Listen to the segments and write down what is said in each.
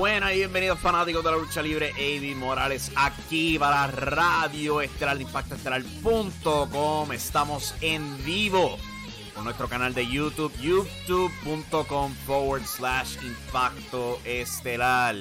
Buenas y bienvenidos fanáticos de la lucha libre, Avi Morales aquí para Radio Estelar Impacto Estelar.com. Estamos en vivo con nuestro canal de YouTube, youtube.com forward slash Impacto Estelar.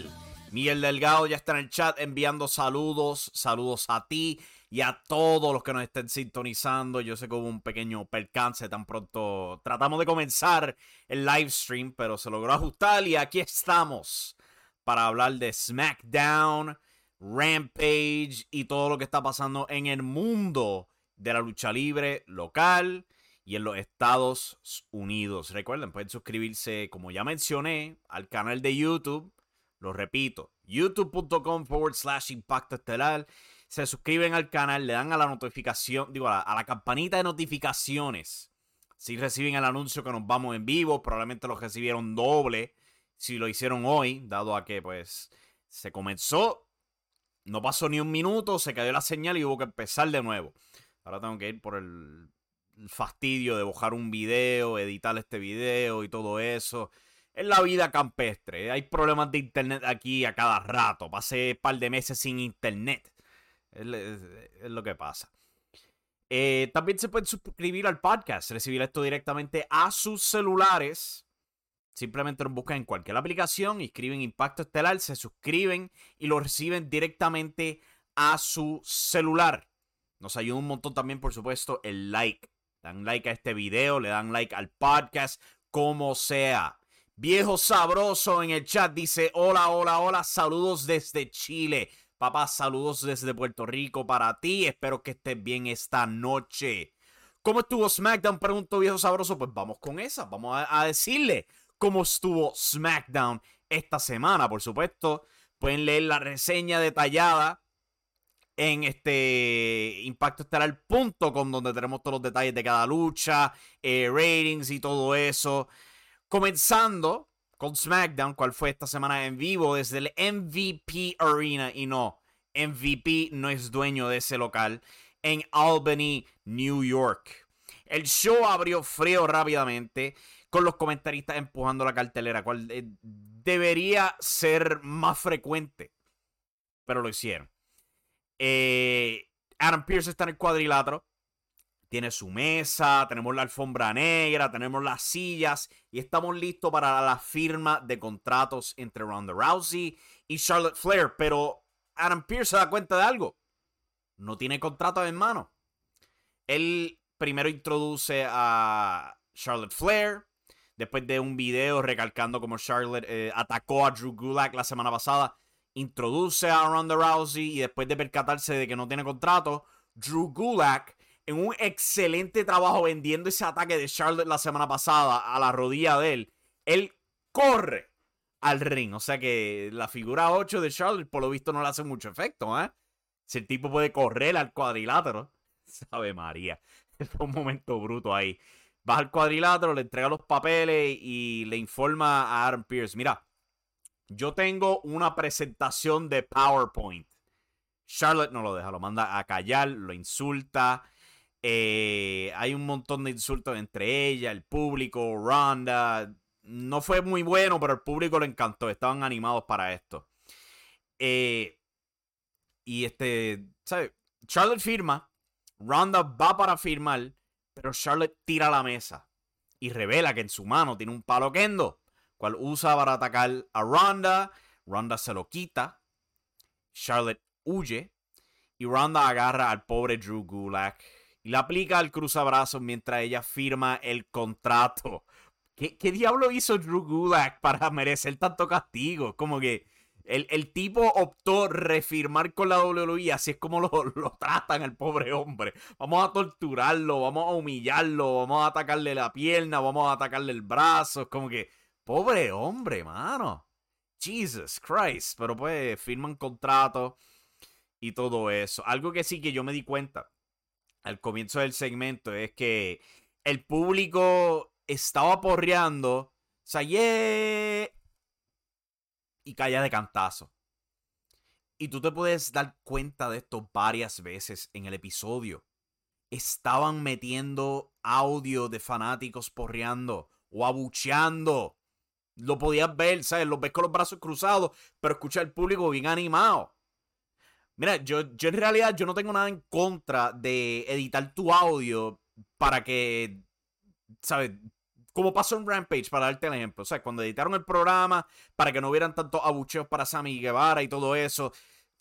Miguel Delgado ya está en el chat enviando saludos, saludos a ti y a todos los que nos estén sintonizando. Yo sé que hubo un pequeño percance tan pronto. Tratamos de comenzar el live stream, pero se logró ajustar y aquí estamos para hablar de SmackDown, Rampage y todo lo que está pasando en el mundo de la lucha libre local y en los Estados Unidos. Recuerden, pueden suscribirse, como ya mencioné, al canal de YouTube. Lo repito, youtube.com forward slash impacto estelar. Se suscriben al canal, le dan a la notificación, digo, a la, campanita de notificaciones. Si reciben el anuncio que nos vamos en vivo, probablemente lo recibieron doble si lo hicieron hoy, dado a que pues se comenzó, no pasó ni un minuto, se cayó la señal y hubo que empezar de nuevo. Ahora tengo que ir por el, fastidio de bajar un video, editar este video y todo eso. Es la vida campestre. Hay problemas de internet aquí a cada rato. Pasé un par de meses sin internet. Es, lo que pasa. Eh, también se pueden suscribir al podcast, recibir esto directamente a sus celulares Simplemente lo buscan en cualquier aplicación, escriben Impacto Estelar, se suscriben y lo reciben directamente a su celular. Nos ayuda un montón también, por supuesto, el like. Dan like a este video, le dan like al podcast, como sea. Viejo sabroso en el chat dice: Hola, hola, hola, saludos desde Chile. Papá, saludos desde Puerto Rico para ti. Espero que estés bien esta noche. ¿Cómo estuvo SmackDown? Pregunto viejo sabroso. Pues vamos con esa. Vamos a decirle cómo estuvo SmackDown esta semana, por supuesto. Pueden leer la reseña detallada en este impactoestelar.com donde tenemos todos los detalles de cada lucha, eh, ratings y todo eso. Comenzando con SmackDown, cuál fue esta semana en vivo desde el MVP Arena y no, MVP no es dueño de ese local en Albany, New York. El show abrió frío rápidamente con los comentaristas empujando la cartelera, cual eh, debería ser más frecuente, pero lo hicieron. Eh, Adam Pierce está en el cuadrilátero, tiene su mesa, tenemos la alfombra negra, tenemos las sillas y estamos listos para la firma de contratos entre Ronda Rousey y Charlotte Flair, pero Adam Pierce se da cuenta de algo, no tiene contrato en mano. Él primero introduce a Charlotte Flair, después de un video recalcando como Charlotte eh, atacó a Drew Gulak la semana pasada, introduce a Ronda Rousey y después de percatarse de que no tiene contrato, Drew Gulak en un excelente trabajo vendiendo ese ataque de Charlotte la semana pasada a la rodilla de él, él corre al ring. O sea que la figura 8 de Charlotte, por lo visto, no le hace mucho efecto, ¿eh? Si el tipo puede correr al cuadrilátero, sabe María. Fue un momento bruto ahí. Baja al cuadrilátero, le entrega los papeles y le informa a Aaron Pierce. Mira, yo tengo una presentación de PowerPoint. Charlotte no lo deja, lo manda a callar, lo insulta. Eh, hay un montón de insultos entre ella, el público, Ronda. No fue muy bueno, pero el público le encantó. Estaban animados para esto. Eh, y este, ¿sabes? Charlotte firma. Ronda va para firmar. Pero Charlotte tira la mesa. Y revela que en su mano tiene un palo kendo. Cual usa para atacar a Ronda. Ronda se lo quita. Charlotte huye. Y Ronda agarra al pobre Drew Gulak y le aplica el cruzabrazos mientras ella firma el contrato. ¿Qué, ¿Qué, diablo hizo Drew Gulak para merecer tanto castigo? Como que el, el tipo optó refirmar con la WWE, así es como lo, lo tratan al pobre hombre. Vamos a torturarlo, vamos a humillarlo, vamos a atacarle la pierna, vamos a atacarle el brazo. Es como que, pobre hombre, mano. Jesus Christ. Pero pues firman contrato y todo eso. Algo que sí que yo me di cuenta al comienzo del segmento es que el público estaba porreando, o sea, yeah, y caía de cantazo. Y tú te puedes dar cuenta de esto varias veces en el episodio. Estaban metiendo audio de fanáticos porreando o abucheando. Lo podías ver, ¿sabes? Los ves con los brazos cruzados, pero escucha al público bien animado. Mira, yo, yo en realidad yo no tengo nada en contra de editar tu audio para que, ¿sabes? Como pasó en Rampage, para darte el ejemplo. O sea, cuando editaron el programa para que no hubieran tantos abucheos para Sammy Guevara y todo eso.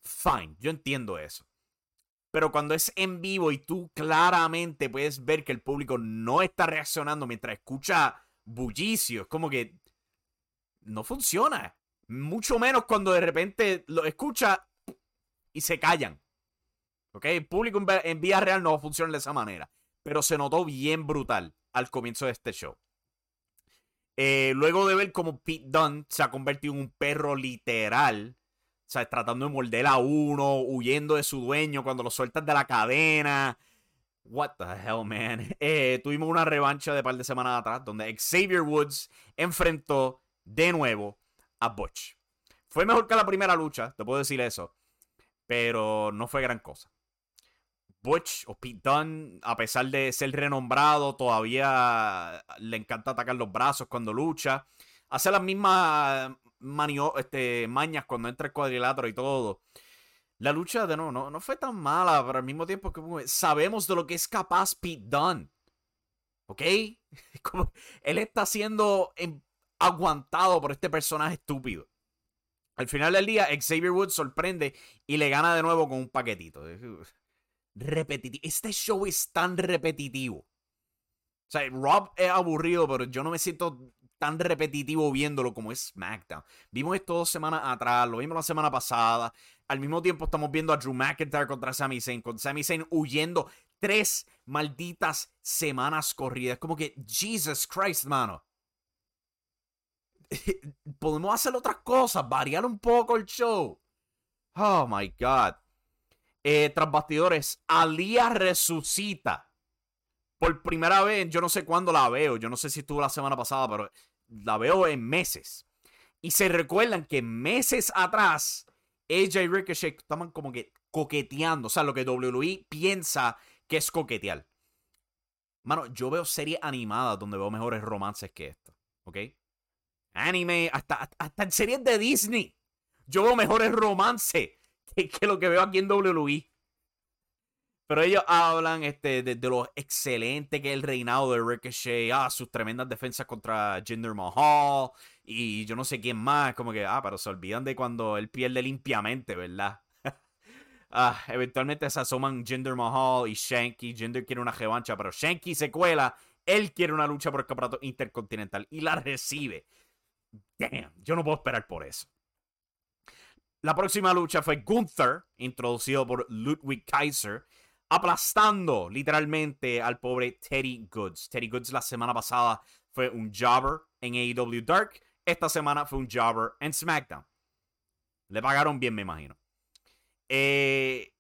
Fine, yo entiendo eso. Pero cuando es en vivo y tú claramente puedes ver que el público no está reaccionando mientras escucha bullicio, es como que no funciona. Mucho menos cuando de repente lo escucha y se callan. ¿Ok? El público en vía real no funciona de esa manera. Pero se notó bien brutal al comienzo de este show. Eh, luego de ver cómo Pete Dunne se ha convertido en un perro literal. O sea, tratando de morder a uno, huyendo de su dueño cuando lo sueltas de la cadena. What the hell, man. Eh, tuvimos una revancha de par de semanas atrás donde Xavier Woods enfrentó de nuevo a Butch. Fue mejor que la primera lucha, te puedo decir eso pero no fue gran cosa. Butch o Pete Dunne, a pesar de ser renombrado, todavía le encanta atacar los brazos cuando lucha. Hace las mismas este, mañas cuando entra el cuadrilátero y todo. La lucha de no, no, no fue tan mala, pero al mismo tiempo que sabemos de lo que es capaz Pete Dunne. ¿Ok? Él está siendo aguantado por este personaje estúpido. Al final del día, Xavier Woods sorprende y le gana de nuevo con un paquetito. Repetitivo. Este show es tan repetitivo. O sea, Rob es aburrido, pero yo no me siento tan repetitivo viéndolo como es SmackDown. Vimos esto dos semanas atrás, lo vimos la semana pasada. Al mismo tiempo estamos viendo a Drew McIntyre contra Sami Zayn, con Sami Zayn huyendo tres malditas semanas corridas. Como que, Jesus Christ, mano. podemos hacer otras cosas, variar un poco el show. Oh my God. Eh, tras bastidores, Alía resucita. Por primera vez, yo no sé cuándo la veo. Yo no sé si estuvo la semana pasada, pero la veo en meses. Y se recuerdan que meses atrás, ella y Ricochet estaban como que coqueteando. O sea, lo que WWE piensa que es coquetear. Mano, yo veo series animadas donde veo mejores romances que esto. ¿Ok? anime, hasta, hasta en series de Disney. Yo veo mejores romances que, lo que veo aquí en WWE. Pero ellos hablan este, de, lo excelente que es el reinado de Ricochet, ah, sus tremendas defensas contra Jinder Mahal y yo no sé quién más. Como que, ah, pero se olvidan de cuando él pierde limpiamente, ¿verdad? Ah, eventualmente se asoman Jinder Mahal y Shanky. Jinder quiere una revancha, pero Shanky se cuela. Él quiere una lucha por el campeonato intercontinental y la recibe. Damn, yo no puedo esperar por eso. La próxima lucha fue Gunther, introducido por Ludwig Kaiser, aplastando literalmente al pobre Teddy Goods. Teddy Goods la semana pasada fue un jobber en AEW Dark. Esta semana fue un jobber en SmackDown. Le pagaron bien, me imagino. Eh,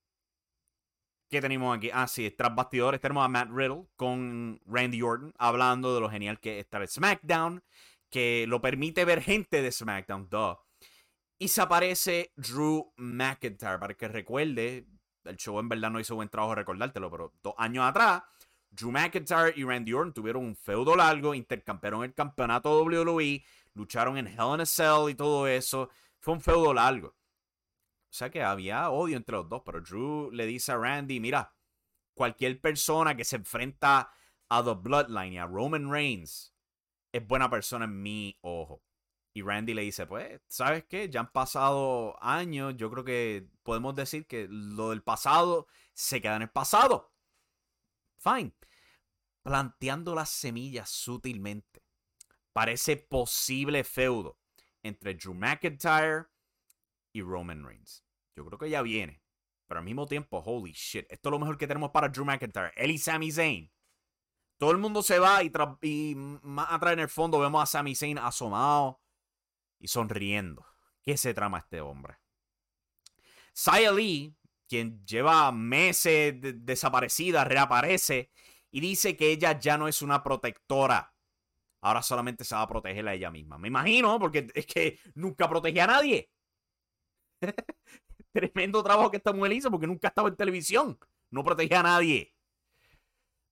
¿Qué tenemos aquí? Ah, sí, tras bastidores tenemos a Matt Riddle con Randy Orton hablando de lo genial que es estar en SmackDown, que lo permite ver gente de SmackDown, duh. Y se aparece Drew McIntyre, para que recuerde, el show en verdad no hizo buen trabajo recordártelo, pero dos años atrás, Drew McIntyre y Randy Orton tuvieron un feudo largo, intercampearon el campeonato WWE, lucharon en Hell in a Cell y todo eso. Fue un feudo largo. O sea que había odio entre los dos, pero Drew le dice a Randy, mira, cualquier persona que se enfrenta a The Bloodline y a Roman Reigns es buena persona en mi ojo. Y Randy le dice, pues, ¿sabes qué? Ya han pasado años, yo creo que podemos decir que lo del pasado se queda en el pasado. Fine. Planteando las semillas sutilmente. Parece posible feudo entre Drew McIntyre y Roman Reigns. Yo creo que ya viene. Pero al mismo tiempo, holy shit, esto es lo mejor que tenemos para Drew McIntyre. Él y Sami Zayn. Todo el mundo se va y, y más atrás en el fondo vemos a Sami Zayn asomado y sonriendo. ¿Qué se trama este hombre? Saya Lee, quien lleva meses desaparecida, reaparece y dice que ella ya no es una protectora. Ahora solamente se va a proteger a ella misma. Me imagino, porque es que nunca protege a nadie. Tremendo trabajo que esta mujer hizo porque nunca ha estado en televisión. No protege a nadie.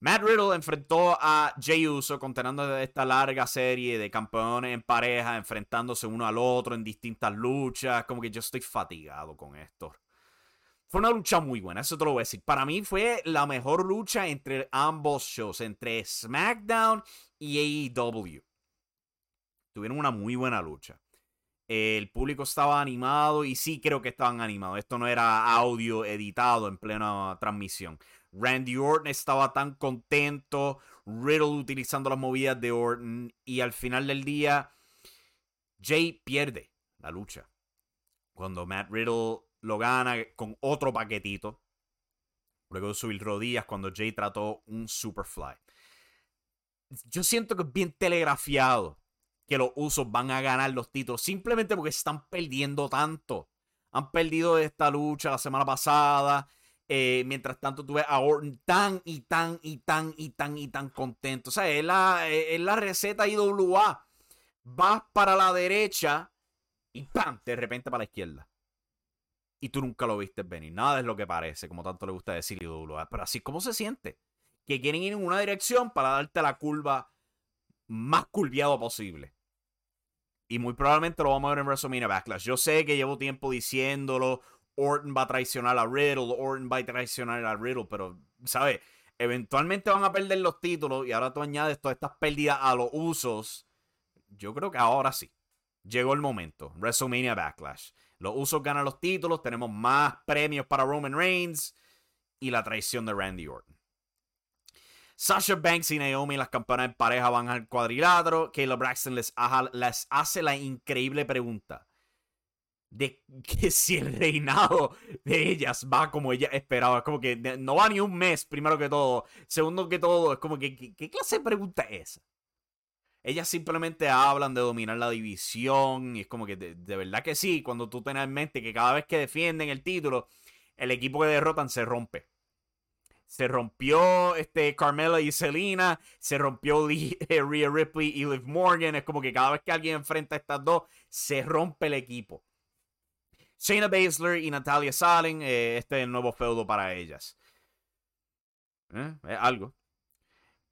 Matt Riddle enfrentó a Jey Uso conteniendo esta larga serie de campeones en pareja, enfrentándose uno al otro en distintas luchas. Como que yo estoy fatigado con esto. Fue una lucha muy buena, eso te lo voy a decir. Para mí fue la mejor lucha entre ambos shows, entre SmackDown y AEW. Tuvieron una muy buena lucha. El público estaba animado y sí creo que estaban animados. Esto no era audio editado en plena transmisión. Randy Orton estaba tan contento, Riddle utilizando las movidas de Orton y al final del día Jay pierde la lucha. Cuando Matt Riddle lo gana con otro paquetito. Luego de subir rodillas cuando Jay trató un Superfly. Yo siento que es bien telegrafiado que los usos van a ganar los títulos simplemente porque están perdiendo tanto. Han perdido esta lucha la semana pasada. Eh, mientras tanto, tuve a Orton tan y tan y tan y tan y tan contento. O sea, es la, es la receta IWA. Vas para la derecha y ¡pam! De repente para la izquierda. Y tú nunca lo viste venir. Nada es lo que parece, como tanto le gusta decir IWA. Pero así como se siente. Que quieren ir en una dirección para darte la curva más curviado posible. Y muy probablemente lo vamos a ver en WrestleMania Backlash. Yo sé que llevo tiempo diciéndolo. Orton va a traicionar a Riddle. Orton va a traicionar a Riddle. Pero, ¿sabes? Eventualmente van a perder los títulos. Y ahora tú añades todas estas pérdidas a los usos. Yo creo que ahora sí. Llegó el momento. WrestleMania Backlash. Los usos ganan los títulos. Tenemos más premios para Roman Reigns. Y la traición de Randy Orton. Sasha Banks y Naomi, las campanas en pareja, van al cuadrilátero. Kayla Braxton les, hace la increíble pregunta de que si el reinado de ellas va como ella esperaba. Es como que no va ni un mes, primero que todo. Segundo que todo, es como que, ¿qué, clase de pregunta es esa? Ellas simplemente hablan de dominar la división y es como que de, verdad que sí, cuando tú tenés en mente que cada vez que defienden el título, el equipo que derrotan se rompe se rompió este Carmela y Selena, se rompió eh, Rhea Ripley y Liv Morgan. Es como que cada vez que alguien enfrenta a estas dos, se rompe el equipo. Shayna Baszler y Natalia Salen, eh, este nuevo feudo para ellas. Eh, algo.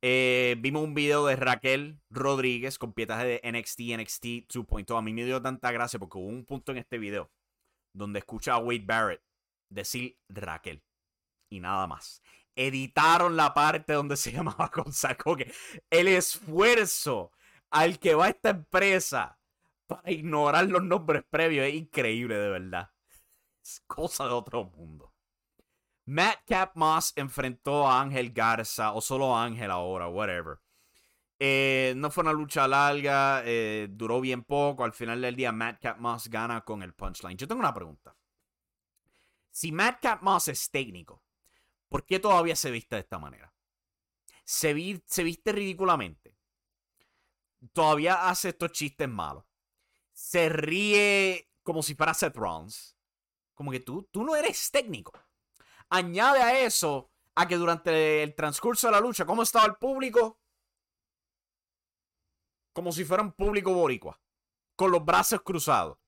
vimos un video de Raquel Rodríguez con pietaje de NXT, NXT 2.0. A mí me dio tanta gracia porque hubo un punto en este video donde escucha a Wade Barrett decir Raquel y nada más editaron la parte donde se llamaba Gonzalo. El esfuerzo al que va esta empresa para ignorar los nombres previos es increíble, de verdad. Es cosa de otro mundo. Madcap Moss enfrentó a Ángel Garza, o solo Ángel ahora, whatever. Eh, no fue una lucha larga, eh, duró bien poco. Al final del día, Madcap Moss gana con el punchline. Yo tengo una pregunta. Si Madcap Moss es técnico, ¿por qué todavía se viste de esta manera? Se viste ridículamente. Todavía hace estos chistes malos. Se ríe como si fuera Seth Rollins. Como que tú, tú no eres técnico. Añade a eso a que durante el transcurso de la lucha, ¿cómo estaba el público? Como si fuera un público boricua. Con los brazos cruzados.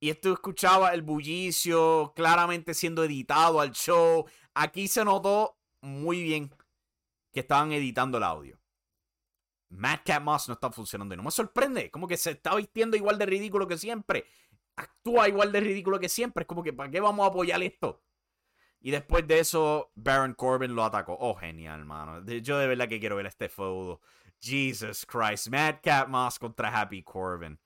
Y esto escuchaba el bullicio claramente siendo editado al show. Aquí se notó muy bien que estaban editando el audio. Madcap Moss no está funcionando y no me sorprende. Como que se está vistiendo igual de ridículo que siempre. Actúa igual de ridículo que siempre. Es como que, ¿para qué vamos a apoyar esto? Y después de eso, Baron Corbin lo atacó. Oh, genial, mano. Yo de verdad que quiero ver este feudo. Jesus Christ. Madcap Moss contra Happy Corbin.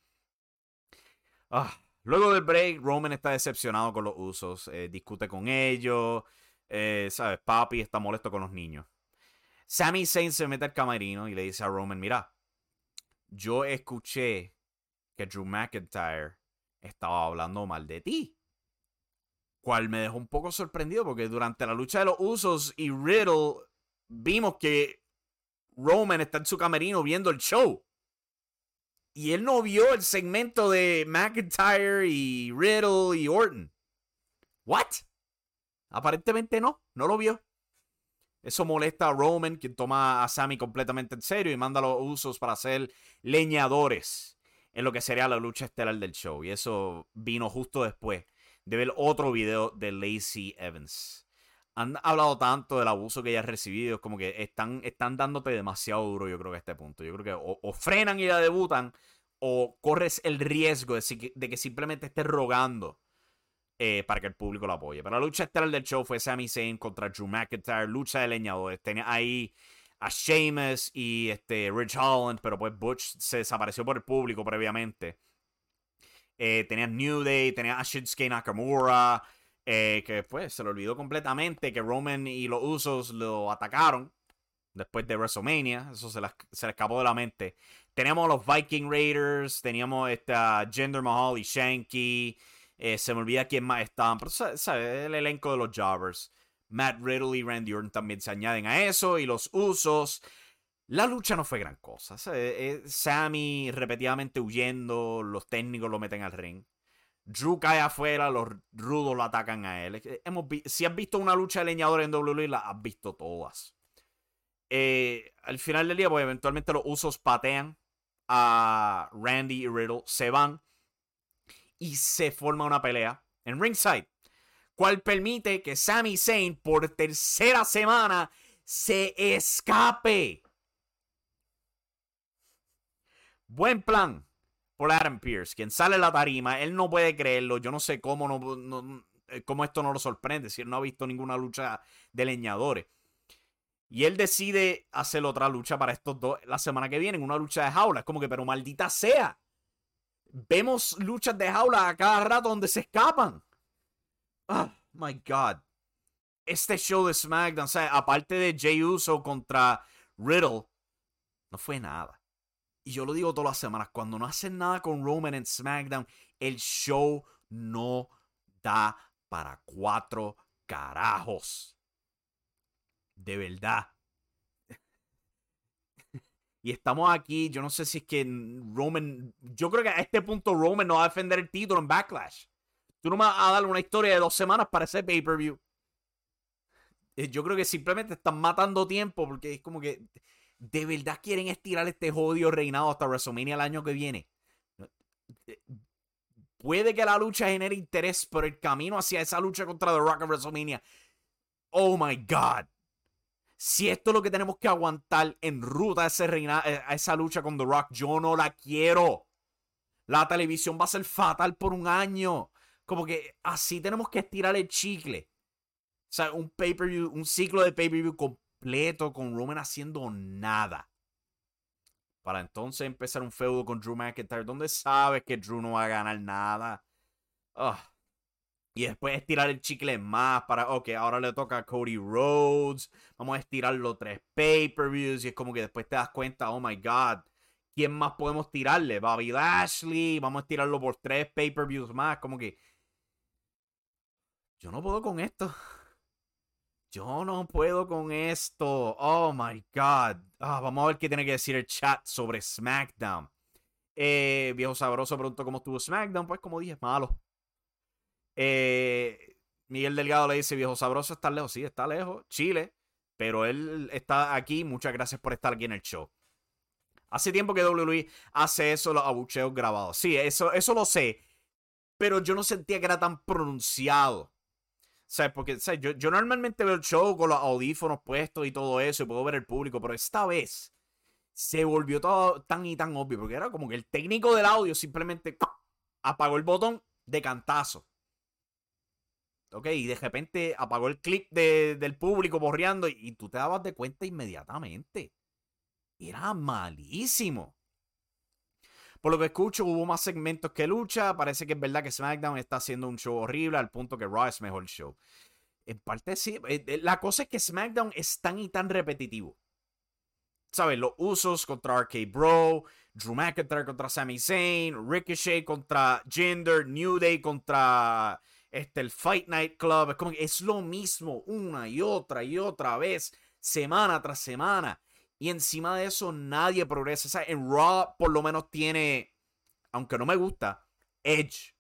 Ah, luego del break, Roman está decepcionado con los usos. Eh, discute con ellos. Eh, ¿Sabes? Papi está molesto con los niños. Sami Zayn se mete al camerino y le dice a Roman, mira, yo escuché que Drew McIntyre estaba hablando mal de ti. Cual me dejó un poco sorprendido porque durante la lucha de los usos y Riddle vimos que Roman está en su camerino viendo el show. Y él no vio el segmento de McIntyre y Riddle y Orton. ¿What? Aparentemente no, no lo vio. Eso molesta a Roman, quien toma a Sammy completamente en serio y manda a los usos para ser leñadores en lo que sería la lucha estelar del show. Y eso vino justo después de ver otro video de Lacey Evans. Han hablado tanto del abuso que ella ha recibido, es como que están, están dándote demasiado duro, yo creo que a este punto. Yo creo que o, frenan y la debutan, o corres el riesgo de, de que simplemente estés rogando eh, para que el público lo apoye. Pero la lucha estelar del show fue Sami Zayn contra Drew McIntyre, lucha de leñadores. Tenía ahí a Sheamus y este Rich Holland, pero pues Butch se desapareció por el público previamente. Eh, tenía New Day, tenía a Shinsuke Nakamura, eh, que pues se le olvidó completamente que Roman y los Usos lo atacaron después de WrestleMania. Eso se, se le escapó de la mente. Teníamos los Viking Raiders, teníamos esta Jinder Mahal y Shanky. Eh, se me olvida quién más estaban. Pero, ¿sabes? El elenco de los Jobbers. Matt Riddle y Randy Orton también se añaden a eso. Y los usos. La lucha no fue gran cosa. Eh, Sammy repetidamente huyendo. Los técnicos lo meten al ring. Drew cae afuera. Los rudos lo atacan a él. Hemos si has visto una lucha de leñadores en WWE, la has visto todas. Eh, al final del día, pues eventualmente los usos patean a Randy y Riddle. Se van y se forma una pelea en ringside, cual permite que Sami Zayn por tercera semana se escape. Buen plan por Adam Pierce, quien sale a la tarima, él no puede creerlo, yo no sé cómo, no, eh, cómo esto no lo sorprende, si él no ha visto ninguna lucha de leñadores. Y él decide hacer otra lucha para estos dos la semana que viene, una lucha de jaula. Es como que, pero maldita sea vemos luchas de jaula a cada rato donde se escapan. Oh my God. Este show de SmackDown, o sea, aparte de Jay Uso contra Riddle, no fue nada. Y yo lo digo todas las semanas, cuando no hacen nada con Roman en SmackDown, el show no da para cuatro carajos. De verdad. Y estamos aquí, yo no sé si es que Roman, yo creo que a este punto Roman no va a defender el título en Backlash. Tú no me vas a dar una historia de dos semanas para ese pay-per-view. Eh, yo creo que simplemente están matando tiempo porque es como que de verdad quieren estirar este jodido reinado hasta WrestleMania el año que viene. Puede que la lucha genere interés, pero el camino hacia esa lucha contra The Rock en WrestleMania. Oh my God si esto es lo que tenemos que aguantar en ruta a, reina, eh, esa lucha con The Rock, yo no la quiero. La televisión va a ser fatal por un año. Como que así tenemos que estirar el chicle. O sea, un pay-per-view, un ciclo de pay-per-view completo con Roman haciendo nada. Para entonces empezar un feudo con Drew McIntyre, donde sabes que Drew no va a ganar nada. Y después estirar el chicle más para, ok, ahora le toca a Cody Rhodes. Vamos a estirarlo tres pay-per-views. Y es como que después te das cuenta, oh my god, ¿quién más podemos tirarle? Bobby Lashley. Vamos a estirarlo por tres pay-per-views más. Como que. Yo no puedo con esto. Yo no puedo con esto. Oh my god. Ah, vamos a ver qué tiene que decir el chat sobre SmackDown. Eh, viejo Sabroso preguntó cómo estuvo SmackDown. Pues como dije, malo. Eh, Miguel Delgado le dice, viejo sabroso, está lejos. Sí, está lejos. Chile. Pero él está aquí. Muchas gracias por estar aquí en el show. Hace tiempo que WWE hace eso, los abucheos grabados. Sí, eso, eso lo sé. Pero yo no sentía que era tan pronunciado. ¿Sabes? Porque Yo, yo normalmente veo el show con los audífonos puestos y todo eso y puedo ver el público, pero esta vez se volvió todo tan y tan obvio porque era como que el técnico del audio simplemente apagó el botón de cantazo. Ok, y de repente apagó el clip del público borreando y, tú te dabas de cuenta inmediatamente. Era malísimo. Por lo que escucho, hubo más segmentos que lucha. Parece que es verdad que SmackDown está haciendo un show horrible al punto que Raw es mejor show. En parte sí. Eh, eh, la cosa es que SmackDown es tan y tan repetitivo. ¿Sabes? Los usos contra RK Bro, Drew McIntyre contra Sami Zayn, Ricochet contra Jinder, New Day contra este, el Fight Night Club. Es como es lo mismo una y otra y otra vez, semana tras semana. Y encima de eso, nadie progresa. O sea, en Raw, por lo menos, tiene, aunque no me gusta, Edge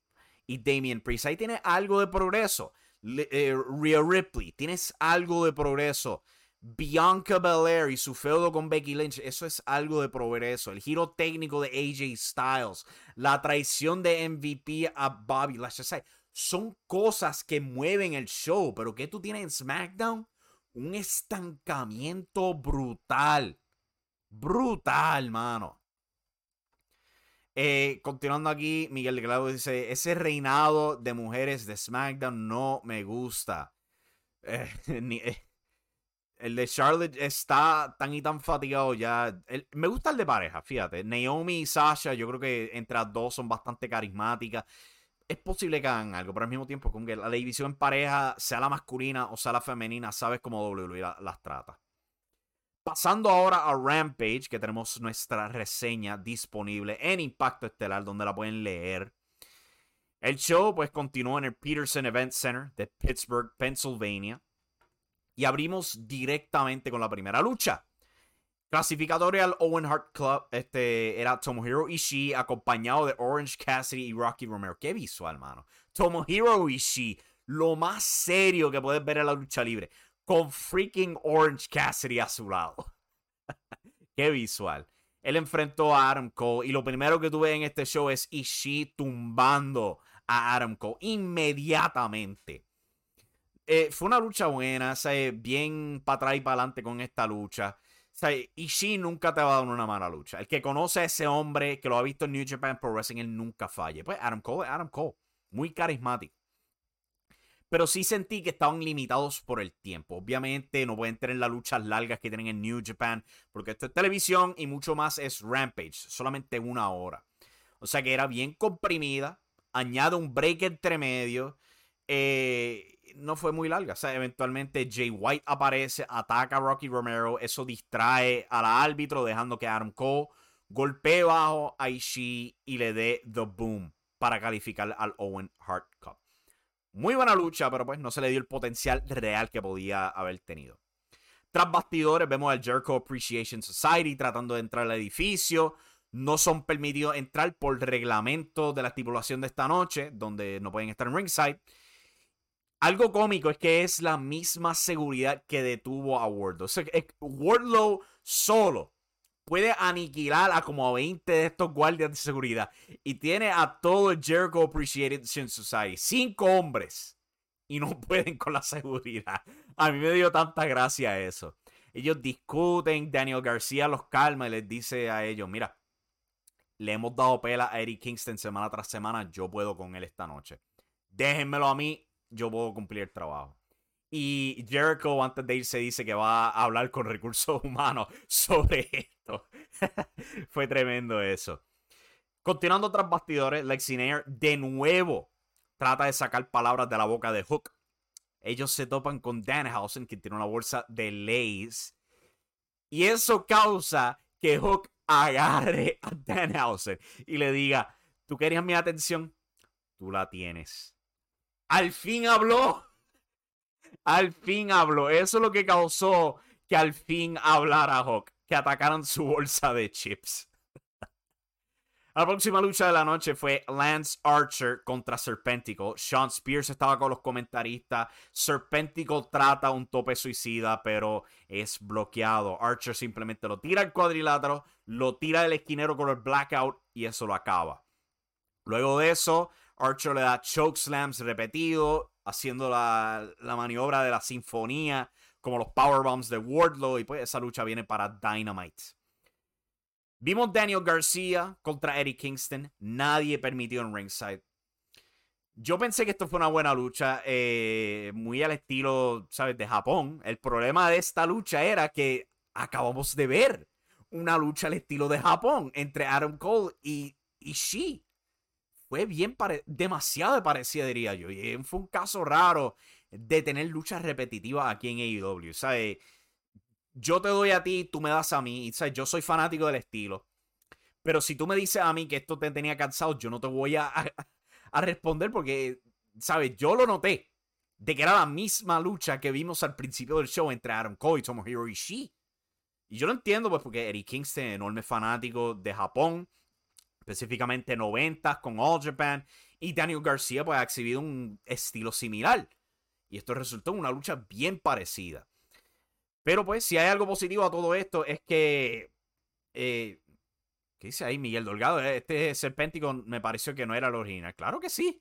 y Damian Priest. Ahí tiene algo de progreso. Eh, Rhea Ripley, tienes algo de progreso. Bianca Belair y su feudo con Becky Lynch, eso es algo de progreso. El giro técnico de AJ Styles, la traición de MVP a Bobby Lashley son cosas que mueven el show, pero que tú tienes en SmackDown? Un estancamiento brutal. Brutal, mano. Eh, continuando aquí, Miguel Claudio dice: Ese reinado de mujeres de SmackDown no me gusta. Eh, eh, el de Charlotte está tan y tan fatigado ya. me gusta el de pareja, fíjate. Naomi y Sasha, yo creo que entre las dos son bastante carismáticas es posible que hagan algo, pero al mismo tiempo, con que la división en pareja, sea la masculina o sea la femenina, sabes cómo WWE las trata. Pasando ahora a Rampage, que tenemos nuestra reseña disponible en Impacto Estelar, donde la pueden leer. El show pues continúa en el Peterson Event Center de Pittsburgh, Pennsylvania. Y abrimos directamente con la primera lucha. Clasificatoria al Owen Hart Club este, era Tomohiro Ishii acompañado de Orange Cassidy y Rocky Romero. Qué visual, mano. Tomohiro Ishii, lo más serio que puedes ver en la lucha libre, con freaking Orange Cassidy a su lado. Qué visual. Él enfrentó a Adam Cole y lo primero que tuve en este show es Ishii tumbando a Adam Cole inmediatamente. Eh, fue una lucha buena, bien para atrás y para adelante con esta lucha. Sea, Ishii nunca te va a dar una mala lucha. El que conoce a ese hombre, que lo ha visto en New Japan Pro Wrestling, él nunca falle. Pues Adam Cole Adam Cole. Muy carismático. Pero sí sentí que estaban limitados por el tiempo. Obviamente no pueden tener las luchas largas que tienen en New Japan, porque esto es televisión y mucho más es Rampage, solamente una hora. O sea que era bien comprimida, añade un break entre medio. Eh, no fue muy larga. O sea, eventualmente Jay White aparece, ataca a Rocky Romero, eso distrae al árbitro, dejando que Adam Cole golpee bajo a Ishii y le dé the boom para calificar al Owen Hart Cup. Muy buena lucha, pero pues no se le dio el potencial real que podía haber tenido. Tras bastidores vemos al Jericho Appreciation Society tratando de entrar al edificio. No son permitidos entrar por reglamento de la estipulación de esta noche, donde no pueden estar en ringside. Algo cómico es que es la misma seguridad que detuvo a Wardlow. Wardlow solo puede aniquilar a como a 20 de estos guardias de seguridad. Y tiene a todo el Jericho Appreciation Society. Cinco hombres. Y no pueden con la seguridad. A mí me dio tanta gracia eso. Ellos discuten, Daniel García los calma y les dice a ellos, mira, le hemos dado pela a Eric Kingston semana tras semana, yo puedo con él esta noche. Déjenmelo a mí, yo puedo cumplir el trabajo. Y Jericho antes de irse dice que va a hablar con recursos humanos sobre esto. Fue tremendo eso. Continuando tras bastidores, Lexi de nuevo trata de sacar palabras de la boca de Hook. Ellos se topan con Danhausen, que tiene una bolsa de Lays. Y eso causa que Hook agarre a Danhausen y le diga, tú querías mi atención, tú la tienes. Al fin habló. Al fin habló. Eso es lo que causó que al fin hablara Hawk. Que atacaran su bolsa de chips. La próxima lucha de la noche fue Lance Archer contra Serpentico. Sean Spears estaba con los comentaristas. Serpentico trata un tope suicida, pero es bloqueado. Archer simplemente lo tira al cuadrilátero, lo tira del esquinero con el blackout y eso lo acaba. Luego de eso, Archer le da choke slams repetidos, haciendo la, maniobra de la sinfonía, como los powerbombs de Wardlow, y pues esa lucha viene para Dynamite. Vimos Daniel García contra Eddie Kingston. Nadie permitió en ringside. Yo pensé que esto fue una buena lucha, eh, muy al estilo, ¿sabes?, de Japón. El problema de esta lucha era que acabamos de ver una lucha al estilo de Japón entre Adam Cole y Ishii fue bien demasiado parecida, diría yo. Y fue un caso raro de tener luchas repetitivas aquí en AEW. ¿Sabes? Yo te doy a ti, tú me das a mí. ¿sabes? Yo soy fanático del estilo. Pero si tú me dices a mí que esto te tenía cansado, yo no te voy a, responder porque, ¿sabes? Yo lo noté. De que era la misma lucha que vimos al principio del show entre Adam Cole y Tomohiro Ishii. Y yo lo entiendo, pues, porque Eric Kingston, enorme fanático de Japón específicamente 90 con All Japan. Y Daniel García pues ha exhibido un estilo similar. Y esto resultó en una lucha bien parecida. Pero pues si hay algo positivo a todo esto es que... Eh, ¿Qué dice ahí Miguel Dolgado? Este Serpentico me pareció que no era el original. Claro que sí.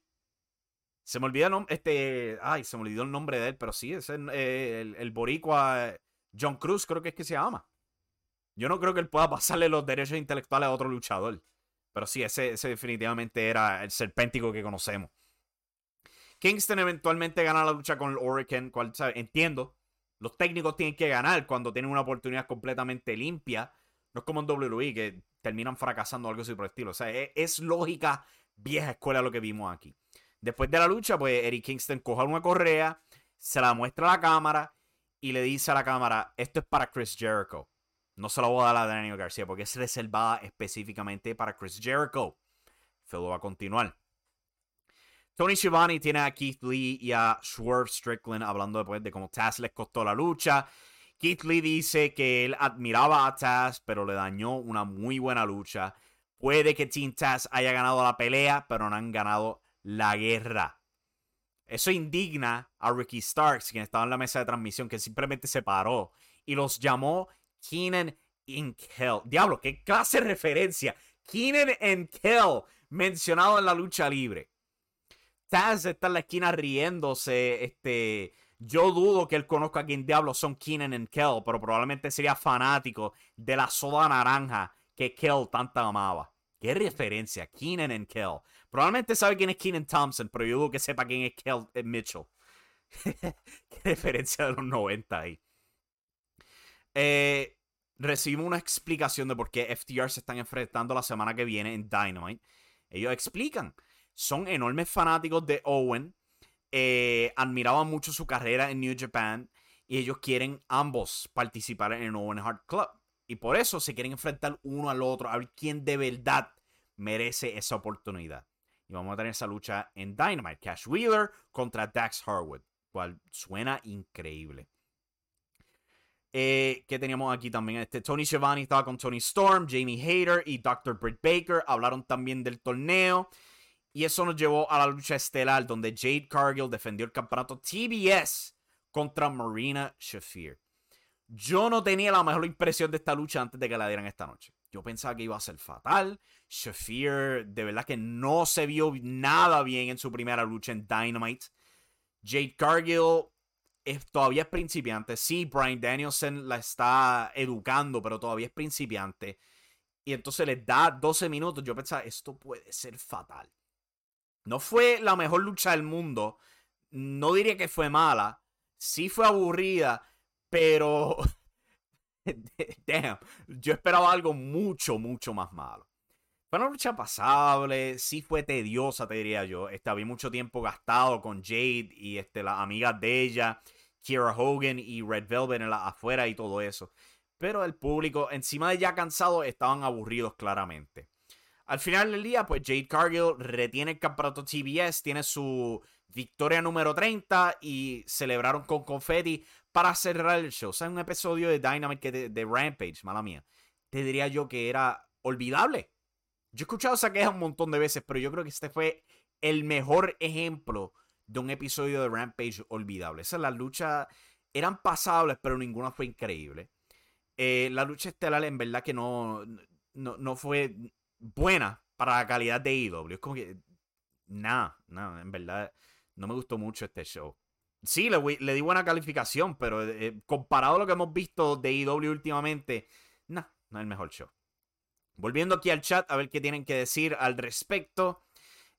Se me olvidó el nombre, este, ay, se me olvidó el nombre de él, pero sí, es el, el, el boricua John Cruz, creo que es que se llama. Yo no creo que él pueda pasarle los derechos intelectuales a otro luchador. Pero sí, ese, definitivamente era el serpéntico que conocemos. Kingston eventualmente gana la lucha con el Hurricane, cual, entiendo. Los técnicos tienen que ganar cuando tienen una oportunidad completamente limpia. No es como en WWE que terminan fracasando algo así por el estilo. O sea, es, es, lógica vieja escuela lo que vimos aquí. Después de la lucha, pues Eric Kingston coge una correa, se la muestra a la cámara y le dice a la cámara, esto es para Chris Jericho. No se la voy a dar a Daniel García porque es reservada específicamente para Chris Jericho. Felo va a continuar. Tony Schiavone tiene a Keith Lee y a Swerve Strickland hablando después de cómo Taz les costó la lucha. Keith Lee dice que él admiraba a Taz, pero le dañó una muy buena lucha. Puede que Team Taz haya ganado la pelea, pero no han ganado la guerra. Eso indigna a Ricky Starks, quien estaba en la mesa de transmisión, que simplemente se paró y los llamó Keenan and Kel. Diablo, qué clase de referencia. Keenan and Kel mencionado en la lucha libre. Taz está en la esquina riéndose. Este, yo dudo que él conozca a quién diablo son Keenan and Kel, pero probablemente sería fanático de la soda naranja que Kel tanto amaba. Qué referencia, Keenan and Kel. Probablemente sabe quién es Keenan Thompson, pero yo dudo que sepa quién es Kel eh, Mitchell. Qué referencia de los 90 ahí. Eh, recibimos una explicación de por qué FTR se están enfrentando la semana que viene en Dynamite. Ellos explican. Son enormes fanáticos de Owen. Eh, admiraban mucho su carrera en New Japan. Y ellos quieren ambos participar en el Owen Heart Club. Y por eso se quieren enfrentar uno al otro. A ver quién de verdad merece esa oportunidad. Y vamos a tener esa lucha en Dynamite. Cash Wheeler contra Dax Harwood. Cual suena increíble. Eh, que teníamos aquí también. Este, Tony Schiavone estaba con Tony Storm, Jamie Hayter y Dr. Britt Baker. Hablaron también del torneo. Y eso nos llevó a la lucha estelar donde Jade Cargill defendió el campeonato TBS contra Marina Shafir. Yo no tenía la mejor impresión de esta lucha antes de que la dieran esta noche. Yo pensaba que iba a ser fatal. Shafir de verdad que no se vio nada bien en su primera lucha en Dynamite. Jade Cargill todavía es principiante. Sí, Brian Danielson la está educando, pero todavía es principiante. Y entonces les da 12 minutos. Yo pensaba, esto puede ser fatal. No fue la mejor lucha del mundo. No diría que fue mala. Sí fue aburrida, pero... Damn, yo esperaba algo mucho, mucho más malo. Fue una lucha pasable, sí fue tediosa, te diría yo. Este, había mucho tiempo gastado con Jade y este, las amigas de ella, Kira Hogan y Red Velvet en la afuera y todo eso. Pero el público, encima de ya cansado, estaban aburridos claramente. Al final del día, pues Jade Cargill retiene el campeonato TBS, tiene su victoria número 30 y celebraron con confetti para cerrar el show. O sea, un episodio de Dynamite de, de Rampage, mala mía. Te diría yo que era olvidable. Yo he escuchado esa queja un montón de veces, pero yo creo que este fue el mejor ejemplo de un episodio de Rampage olvidable. Esas las luchas eran pasables, pero ninguna fue increíble. Eh, la lucha estelar en verdad que no, no, no fue buena para la calidad de IW. Es como que. Nada, nada, en verdad. No me gustó mucho este show. Sí, le, di buena calificación, pero eh, comparado a lo que hemos visto de IW últimamente, no, no es el mejor show. Volviendo aquí al chat a ver qué tienen que decir al respecto.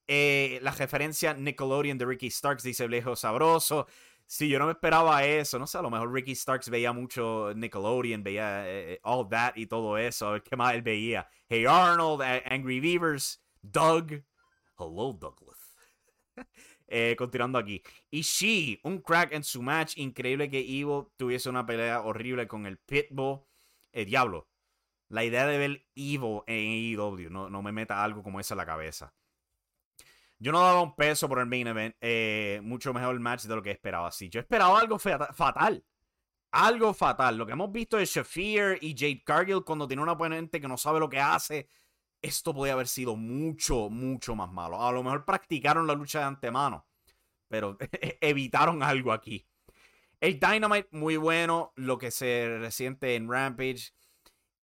Eh, la referencia Nickelodeon de Ricky Starks dice Blejo Sabroso. Sí, yo no me esperaba eso. No sé, a lo mejor Ricky Starks veía mucho Nickelodeon, veía eh, All That y todo eso. A ver qué más él veía. Hey Arnold, Angry Beavers, Doug. Hello, Douglas. eh, continuando aquí. Y She, un crack en su match. Increíble que Evo tuviese una pelea horrible con el Pitbull. Eh, diablo. La idea de ver Evo en AEW, no, no me meta algo como eso en la cabeza. Yo no daba un peso por el main event. Eh, mucho mejor el match de lo que esperaba. Sí, yo esperaba algo fatal. Algo fatal. Lo que hemos visto de Shafir y Jade Cargill cuando tiene un oponente que no sabe lo que hace. Esto podría haber sido mucho, mucho más malo. A lo mejor practicaron la lucha de antemano. Pero evitaron algo aquí. El Dynamite, muy bueno. Lo que se resiente en Rampage.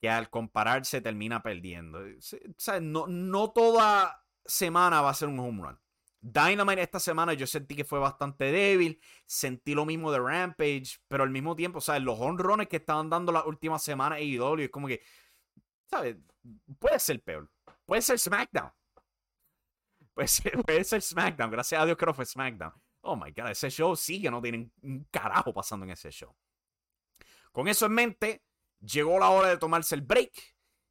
Que al compararse termina perdiendo. Sea, no, no toda semana va a ser un home run. Dynamite esta semana yo sentí que fue bastante débil. Sentí lo mismo de Rampage. Pero al mismo tiempo, ¿sabes? Los home runs que estaban dando las últimas semanas AEW es como que, ¿sabes? Puede ser peor. Puede ser SmackDown. Puede ser, puede ser SmackDown. Gracias a Dios que no fue SmackDown. Oh my God, ese show sí que no tienen un carajo pasando en ese show. Con eso en mente, llegó la hora de tomarse el break.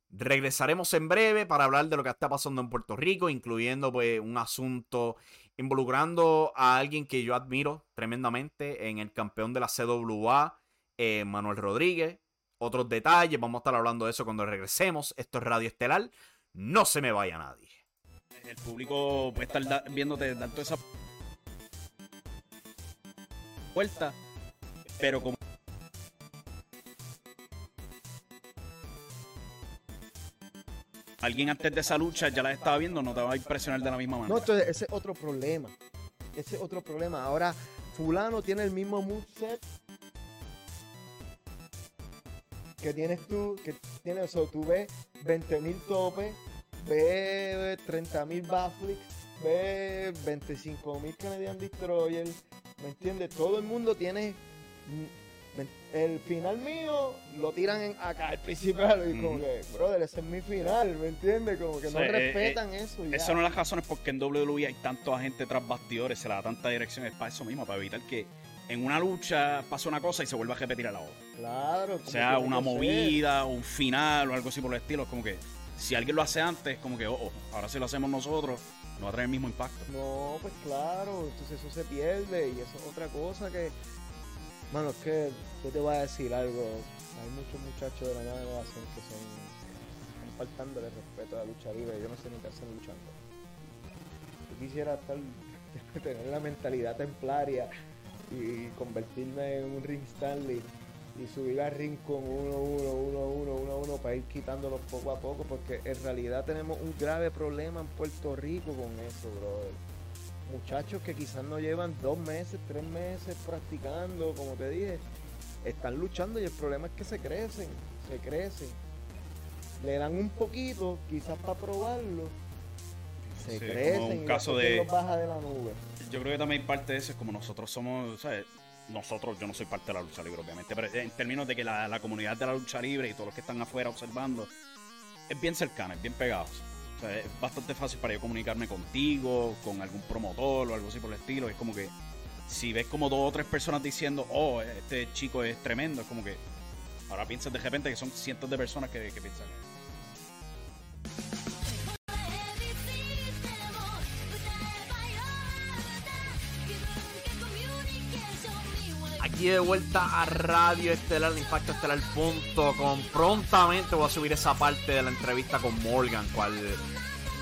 Regresaremos en breve para hablar de lo que está pasando en Puerto Rico, incluyendo pues, un asunto involucrando a alguien que yo admiro tremendamente en el campeón de la CWA, eh, Manuel Rodríguez. Otros detalles, vamos a estar hablando de eso cuando regresemos. Esto es Radio Estelar. No se me vaya nadie. El público puede estar viéndote toda esa vuelta, pero como alguien antes de esa lucha ya la estaba viendo, no te va a impresionar de la misma manera. No, entonces ese es otro problema. Ese es otro problema. Ahora, fulano tiene el mismo moveset que tienes tú, que tienes eso, tú ves 20.000 topes, ves 30.000 backflips, ves 25.000 Canadian Destroyer, ¿me entiendes? Todo el mundo tiene el final mío lo tiran en acá, al principal, y como que, brother, ese es mi final, ¿me entiendes? Como que no eh, respetan eh, eso. Esas son las razones porque en WWE hay tanto agente tras bastidores, se le da tanta dirección, es para eso mismo, para evitar que en una lucha pase una cosa y se vuelva a repetir a la otra. Claro. sea una movida, un final o algo así por el estilo, es como que si alguien lo hace antes, como que, oh, oh, ahora si lo hacemos nosotros, no va a traer el mismo impacto. No, pues claro, entonces eso se pierde y eso es otra cosa que Mano, es que yo te voy a decir algo. Hay muchos muchachos de la nueva generación que son están faltando de respeto a la lucha libre. Yo no sé ni qué hacen luchando. Yo quisiera estar, tener la mentalidad templaria y convertirme en un ring Stanley y subir al ring con uno, uno, uno, uno, uno, uno para ir quitándolos poco a poco porque en realidad tenemos un grave problema en Puerto Rico con eso, brother muchachos que quizás no llevan dos meses, tres meses practicando, como te dije, están luchando y el problema es que se crecen, se crecen. Le dan un poquito, quizás para probarlo, se crecen un caso de baja de la nube. Yo creo que también parte de eso es como nosotros somos, ¿sabes? nosotros, yo no soy parte de la lucha libre, obviamente, pero en términos de que la, la comunidad de la lucha libre y todos los que están afuera observando, es bien cercana, es bien pegados es bastante fácil para yo comunicarme contigo, con algún promotor o algo así por el estilo. Es como que si ves como dos o tres personas diciendo, oh, este chico es tremendo, es como que ahora piensas de repente que son cientos de personas que, que piensan aquí de vuelta a Radio Estelar, Impacto Estelar.com. Prontamente voy a subir esa parte de la entrevista con Morgan, cual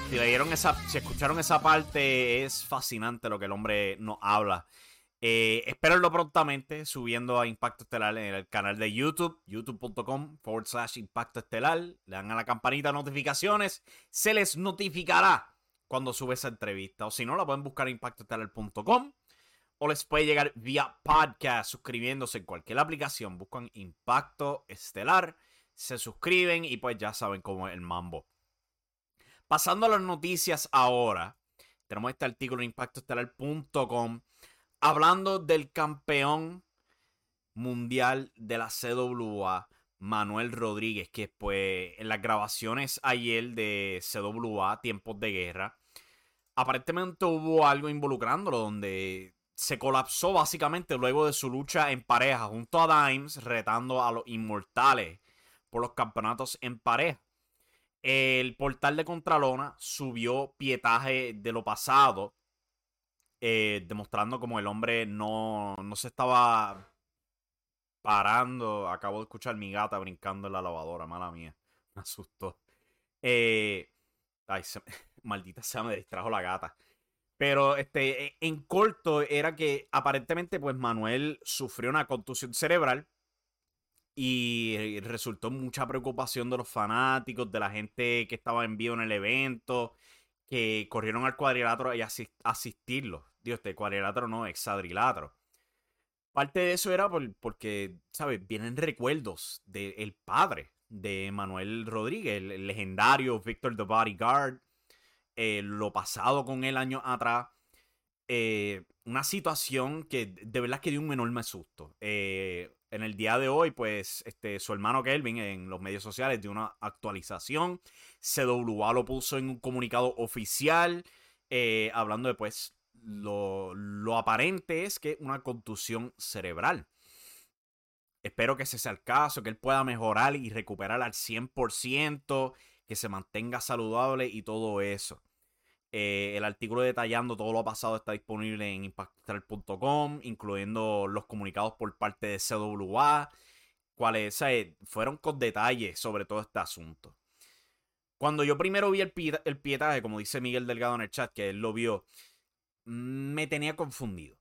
si leyeron esa, si escucharon esa parte, es fascinante lo que el hombre nos habla. Eh, espérenlo prontamente subiendo a Impacto Estelar en el canal de YouTube, youtube.com forward slash Impacto Estelar. Le dan a la campanita de notificaciones, se les notificará cuando sube esa entrevista. O si no, la pueden buscar en impactoestelar.com o les puede llegar vía podcast suscribiéndose en cualquier aplicación. Buscan Impacto Estelar, se suscriben y pues ya saben cómo es el mambo. Pasando a las noticias ahora, tenemos este artículo en impactoestelar.com hablando del campeón mundial de la CWA, Manuel Rodríguez, que pues en las grabaciones ayer de CWA, Tiempos de Guerra, aparentemente hubo algo involucrándolo donde se colapsó básicamente luego de su lucha en pareja junto a Dimes, retando a los inmortales por los campeonatos en pareja. El portal de Contralona subió pietaje de lo pasado, eh, demostrando como el hombre no, no se estaba parando. Acabo de escuchar mi gata brincando en la lavadora, mala mía. Me asustó. Eh, ay, maldita sea, me distrajo la gata. Pero este, e, en corto era que aparentemente pues Manuel sufrió una contusión cerebral y resultó mucha preocupación de los fanáticos, de la gente que estaba en vivo en el evento, que corrieron al cuadrilátero y asistirlo. Dios, este cuadrilátero no, hexadrilátero. Parte de eso era porque, ¿sabes? Vienen recuerdos del padre de Manuel Rodríguez, el legendario Victor the Bodyguard, eh, lo pasado con él años atrás. Eh, una situación que de verdad que dio un enorme susto. Eh, en el día de hoy, pues, este, su hermano Kelvin en los medios sociales dio una actualización. CWA lo puso en un comunicado oficial, hablando de, pues, lo, lo, aparente es que una contusión cerebral. Espero que ese sea el caso, que él pueda mejorar y recuperar al 100%, que se mantenga saludable y todo eso. Eh, el artículo detallando todo lo pasado está disponible en impactral.com, incluyendo los comunicados por parte de CWA, cuales fueron con detalles sobre todo este asunto. Cuando yo primero vi el, el pietaje, como dice Miguel Delgado en el chat, que él lo vio, me tenía confundido.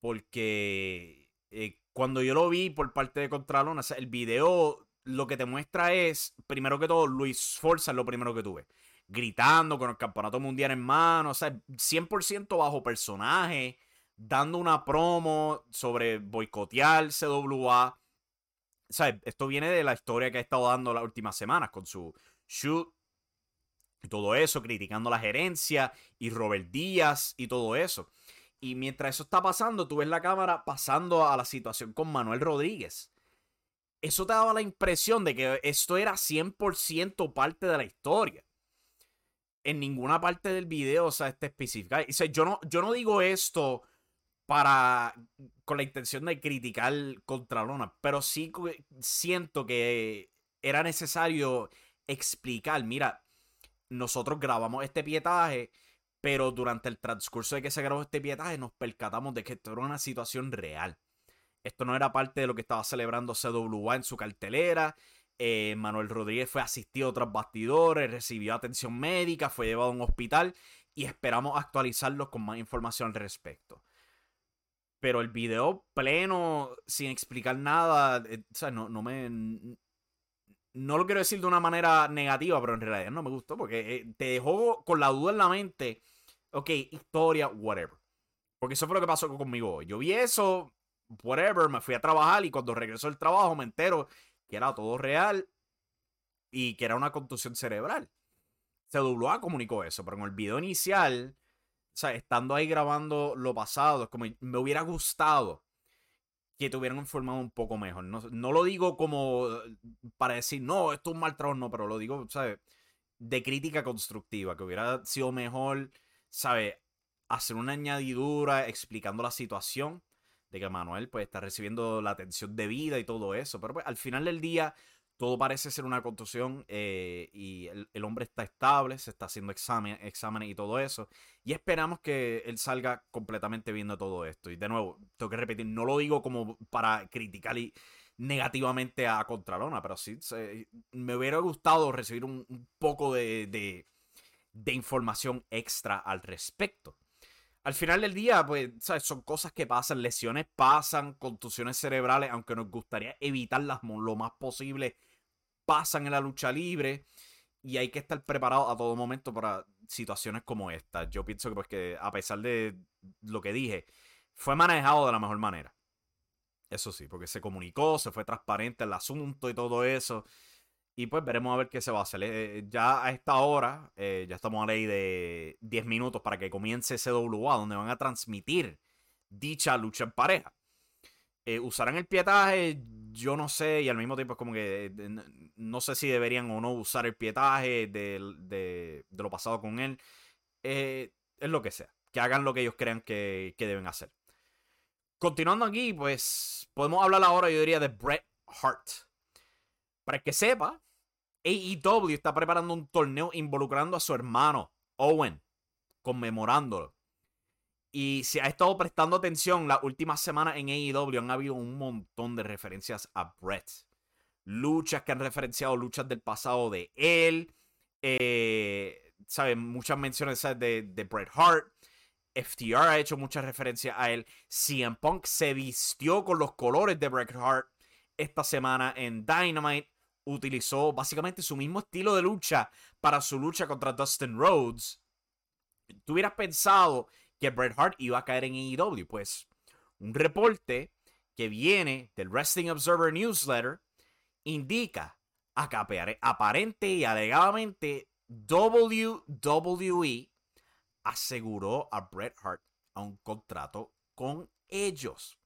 Porque eh, cuando yo lo vi por parte de Contralona, el video lo que te muestra es, primero que todo, Luis Forza es lo primero que tuve gritando con el campeonato mundial en mano, o sea, 100% bajo personaje, dando una promo sobre boicotear CWA. O sea, esto viene de la historia que ha estado dando las últimas semanas con su shoot y todo eso, criticando la gerencia y Robert Díaz y todo eso. Y mientras eso está pasando, tú ves la cámara pasando a la situación con Manuel Rodríguez. Eso te daba la impresión de que esto era 100% parte de la historia en ninguna parte del video, o sea, está especificado. O sea, yo no, yo no digo esto para con la intención de criticar contra Lona, pero sí siento que era necesario explicar, mira, nosotros grabamos este pietaje, pero durante el transcurso de que se grabó este pietaje nos percatamos de que esto era una situación real. Esto no era parte de lo que estaba celebrando CWA en su cartelera eh, Manuel Rodríguez fue asistido a otros bastidores, recibió atención médica, fue llevado a un hospital y esperamos actualizarlos con más información al respecto. Pero el video pleno, sin explicar nada, eh, no, no me. No lo quiero decir de una manera negativa, pero en realidad no me gustó porque eh, te dejó con la duda en la mente. Ok, historia, whatever. Porque eso fue lo que pasó conmigo. Yo vi eso, whatever, me fui a trabajar y cuando regresó el trabajo me entero que era todo real y que era una contusión cerebral. CWA comunicó eso, pero en el video inicial, o sea, estando ahí grabando lo pasado, como me hubiera gustado que te hubieran informado un poco mejor. No, lo digo como para decir, no, esto es un mal trabajo, no, pero lo digo, ¿sabes? De crítica constructiva, que hubiera sido mejor, ¿sabes? Hacer una añadidura explicando la situación de que Manuel pues está recibiendo la atención debida y todo eso. Pero pues, al final del día, todo parece ser una contusión eh, y el, hombre está estable, se está haciendo examen, exámenes y todo eso. Y esperamos que él salga completamente viendo todo esto. Y de nuevo, tengo que repetir, no lo digo como para criticar negativamente a Contralona, pero sí me hubiera gustado recibir un, poco de, de información extra al respecto al final del día, pues, ¿sabes? Son cosas que pasan, lesiones pasan, contusiones cerebrales, aunque nos gustaría evitarlas lo más posible, pasan en la lucha libre y hay que estar preparado a todo momento para situaciones como esta. Yo pienso que, pues, que a pesar de lo que dije, fue manejado de la mejor manera. Eso sí, porque se comunicó, se fue transparente el asunto y todo eso. Y pues veremos a ver qué se va a hacer. Eh, ya a esta hora, eh, ya estamos a ley de 10 minutos para que comience CWA, donde van a transmitir dicha lucha en pareja. Eh, usarán el pietaje, yo no sé, y al mismo tiempo es como que no sé si deberían o no usar el pietaje de, lo pasado con él. es lo que sea, que hagan lo que ellos crean que, que deben hacer. Continuando aquí, pues podemos hablar ahora, yo diría, de Bret Hart. Para que sepa, AEW está preparando un torneo involucrando a su hermano, Owen, conmemorándolo. Y si ha estado prestando atención, la última semana en AEW han habido un montón de referencias a Brett. Luchas que han referenciado luchas del pasado de él. Eh, ¿Saben? Muchas menciones de, de Bret Hart. FTR ha hecho muchas referencias a él. CM Punk se vistió con los colores de Bret Hart esta semana en Dynamite utilizó básicamente su mismo estilo de lucha para su lucha contra Dustin Rhodes, tú hubieras pensado que Bret Hart iba a caer en AEW. Pues un reporte que viene del Wrestling Observer Newsletter indica a que aparente y alegadamente WWE aseguró a Bret Hart a un contrato con ellos.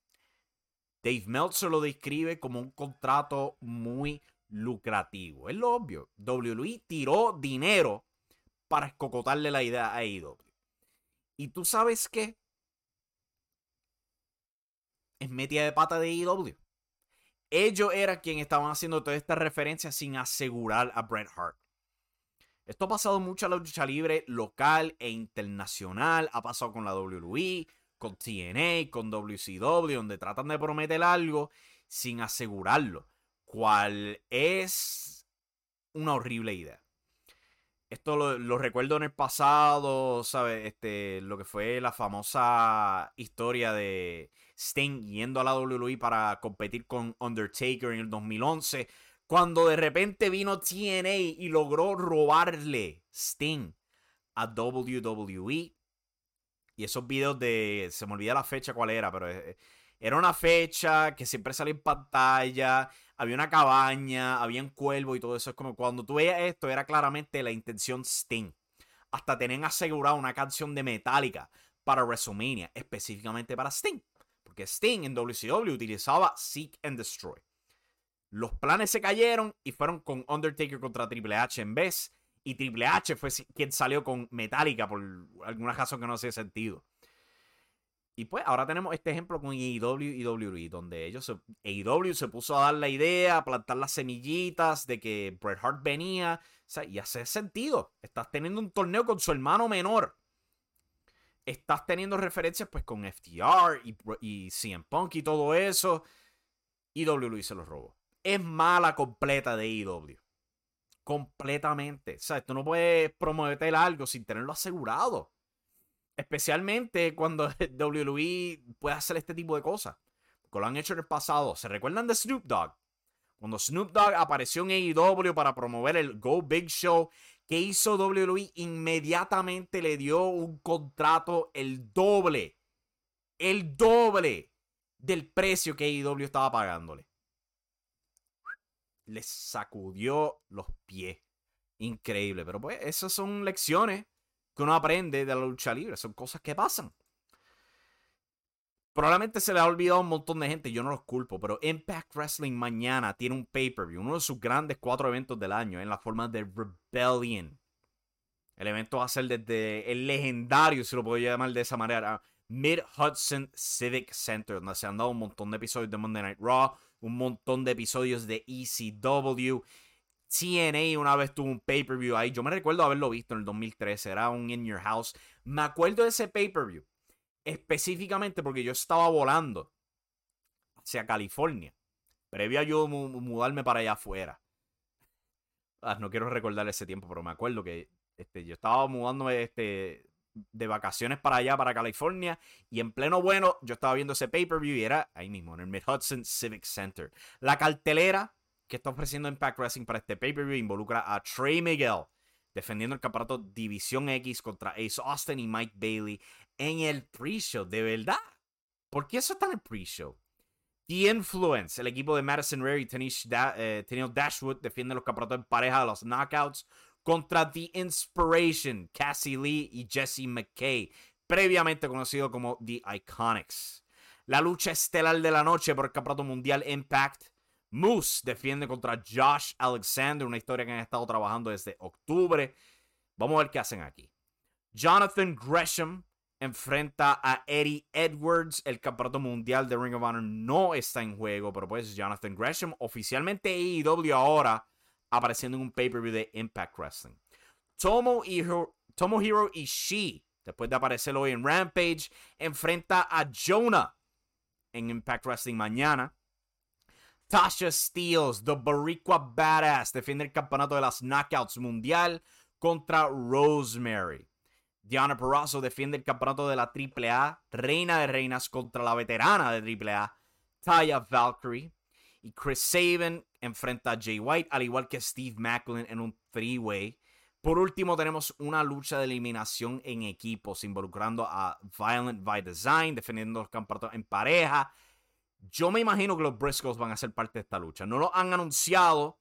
Dave Meltzer lo describe como un contrato muy lucrativo. Es lo obvio. WWE tiró dinero para escocotarle la idea a AEW. ¿Y tú sabes qué? Es metida de pata de AEW. Ellos eran quienes estaban haciendo toda esta referencia sin asegurar a Bret Hart. Esto ha pasado mucho en la lucha libre local e internacional. Ha pasado con la WWE, con TNA, con WCW, donde tratan de prometer algo sin asegurarlo cual es una horrible idea. Esto lo, recuerdo en el pasado, ¿sabes? Este, lo que fue la famosa historia de Sting yendo a la WWE para competir con Undertaker en el 2011, cuando de repente vino TNA y logró robarle Sting a WWE. Y esos videos de. Se me olvida la fecha cuál era, pero eh, era una fecha que siempre sale en pantalla había una cabaña, había un cuervo y todo eso. Es como cuando tú veías esto, era claramente la intención Sting. Hasta tenían asegurado una canción de Metallica para WrestleMania, específicamente para Sting. Porque Sting en WCW utilizaba Seek and Destroy. Los planes se cayeron y fueron con Undertaker contra Triple H en vez. Y Triple H fue quien salió con Metallica por alguna razón que no hace sentido. Y pues ahora tenemos este ejemplo con AEW y WWE, donde ellos, AEW se puso a dar la idea, a plantar las semillitas de que Bret Hart venía, y hace sentido. Estás teniendo un torneo con su hermano menor. Estás teniendo referencias pues con FTR y, y CM Punk y todo eso. Y WWE se los robó. Es mala completa de AEW. Completamente. O sea, tú no puedes promover algo sin tenerlo asegurado. Especialmente cuando WWE puede hacer este tipo de cosas. Porque lo han hecho en el pasado. ¿Se recuerdan de Snoop Dogg? Cuando Snoop Dogg apareció en AEW para promover el Go Big Show, ¿qué hizo WWE? Inmediatamente le dio un contrato el doble. El doble del precio que AEW estaba pagándole. Le sacudió los pies. Increíble. Pero pues esas son lecciones que uno aprende de la lucha libre. Son cosas que pasan. Probablemente se le ha olvidado a un montón de gente, yo no los culpo, pero Impact Wrestling mañana tiene un pay-per-view, uno de sus grandes cuatro eventos del año, en la forma de Rebellion. El evento va a ser desde el legendario, si lo puedo llamar de esa manera, Mid Hudson Civic Center, donde se han dado un montón de episodios de Monday Night Raw, un montón de episodios de ECW. TNA una vez tuvo un pay-per-view ahí. Yo me recuerdo haberlo visto en el 2013. Era un In Your House. Me acuerdo de ese pay-per-view. Específicamente porque yo estaba volando hacia California. Previo a yo mudarme para allá afuera. Ah, no quiero recordar ese tiempo, pero me acuerdo que este, yo estaba mudándome este, de vacaciones para allá, para California, y en pleno bueno, yo estaba viendo ese pay-per-view y era ahí mismo, en el Mid Hudson Civic Center. La cartelera que está ofreciendo Impact Wrestling para este pay-per-view involucra a Trey Miguel defendiendo el campeonato División X contra Ace Austin y Mike Bailey en el pre-show. ¿De verdad? ¿Por qué eso está en el pre-show? The Influence, el equipo de Madison Rare y eh, Dashwood defiende los campeonatos en pareja de los Knockouts contra The Inspiration, Cassie Lee y Jesse McKay, previamente conocido como The Iconics. La lucha estelar de la noche por el campeonato mundial Impact. Moose defiende contra Josh Alexander, una historia que han estado trabajando desde octubre. Vamos a ver qué hacen aquí. Jonathan Gresham enfrenta a Eddie Edwards. El campeonato mundial de Ring of Honor no está en juego, pero pues Jonathan Gresham, oficialmente AEW ahora, apareciendo en un pay-per-view de Impact Wrestling. Tomohiro, Tomohiro Ishii, después de aparecer hoy en Rampage, enfrenta a Jonah en Impact Wrestling mañana. Tasha Steels, The Boricua Badass, defiende el campeonato de las Knockouts Mundial contra Rosemary. Diana Perazzo defiende el campeonato de la AAA, Reina de Reinas contra la veterana de AAA, Taya Valkyrie. Y Chris Sabin enfrenta a Jay White, al igual que Steve Macklin en un three-way. Por último, tenemos una lucha de eliminación en equipos involucrando a Violent by Design, defendiendo los campeonatos en pareja. Yo me imagino que los Briscoes van a ser parte de esta lucha. No lo han anunciado,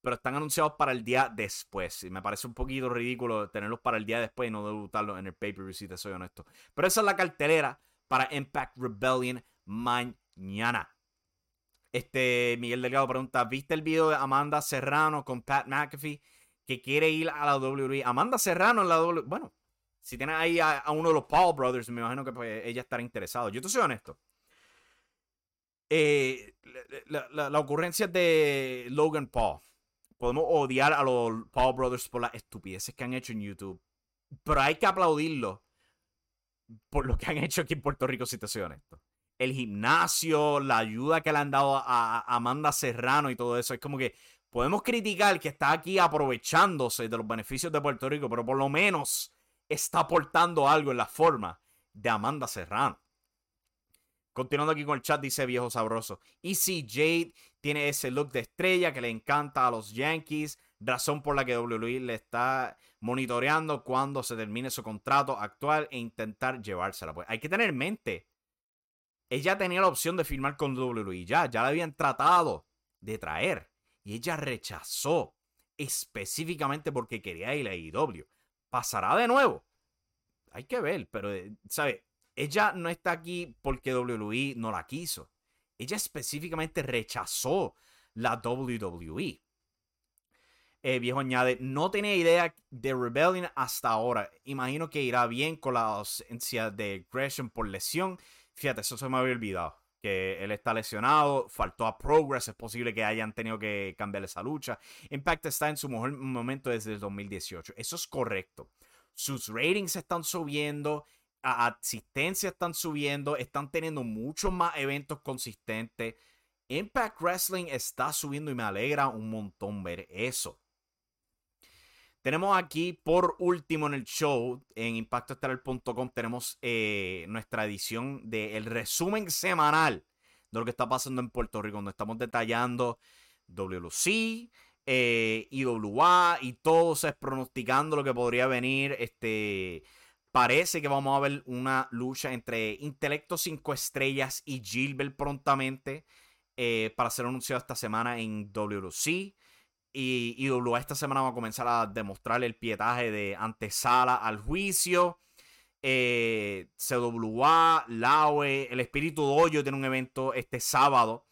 pero están anunciados para el día después. Y me parece un poquito ridículo tenerlos para el día después y no debutarlos en el pay-per-view, si te soy honesto. Pero esa es la cartelera para Impact Rebellion mañana. Este, Miguel Delgado pregunta, ¿viste el video de Amanda Serrano con Pat McAfee que quiere ir a la WWE? Amanda Serrano en la WWE. Bueno, si tienes ahí a, uno de los Paul Brothers, me imagino que pues, ella estará interesada. Yo te soy honesto. Eh, la, ocurrencia de Logan Paul. Podemos odiar a los Paul Brothers por las estupideces que han hecho en YouTube. Pero hay que aplaudirlo por lo que han hecho aquí en Puerto Rico, si te soy honesto el gimnasio, la ayuda que le han dado a, Amanda Serrano y todo eso. Es como que podemos criticar que está aquí aprovechándose de los beneficios de Puerto Rico, pero por lo menos está aportando algo en la forma de Amanda Serrano. Continuando aquí con el chat, dice viejo sabroso. Y si Jade tiene ese look de estrella que le encanta a los Yankees, razón por la que WWE le está monitoreando cuando se termine su contrato actual e intentar llevársela. Pues hay que tener en mente ella tenía la opción de firmar con WWE ya, ya la habían tratado de traer y ella rechazó específicamente porque quería ir a IW. ¿Pasará de nuevo? Hay que ver, pero, eh, ¿sabe? Ella no está aquí porque WWE no la quiso. Ella específicamente rechazó la WWE. Eh, viejo añade, no tenía idea de Rebellion hasta ahora. Imagino que irá bien con la ausencia de Gresham por lesión Fíjate, eso se me había olvidado. Que él está lesionado, faltó a Progress, es posible que hayan tenido que cambiar esa lucha. Impact está en su mejor momento desde el 2018. Eso es correcto. Sus ratings están subiendo, asistencia están subiendo, están teniendo muchos más eventos consistentes. Impact Wrestling está subiendo y me alegra un montón ver eso. Tenemos aquí, por último en el show, en impactoestelar.com, tenemos eh, nuestra edición del resumen semanal de lo que está pasando en Puerto Rico, donde estamos detallando WLC, eh, IWA y todos es pronosticando lo que podría venir. Este, parece que vamos a ver una lucha entre Intelecto 5 Estrellas y Gilbert prontamente eh, para ser anunciado esta semana en WLC. Y IWA esta semana va a comenzar a demostrar el pietaje de antesala al juicio. Eh, CWA, Laue, el Espíritu Doyo tiene un evento este sábado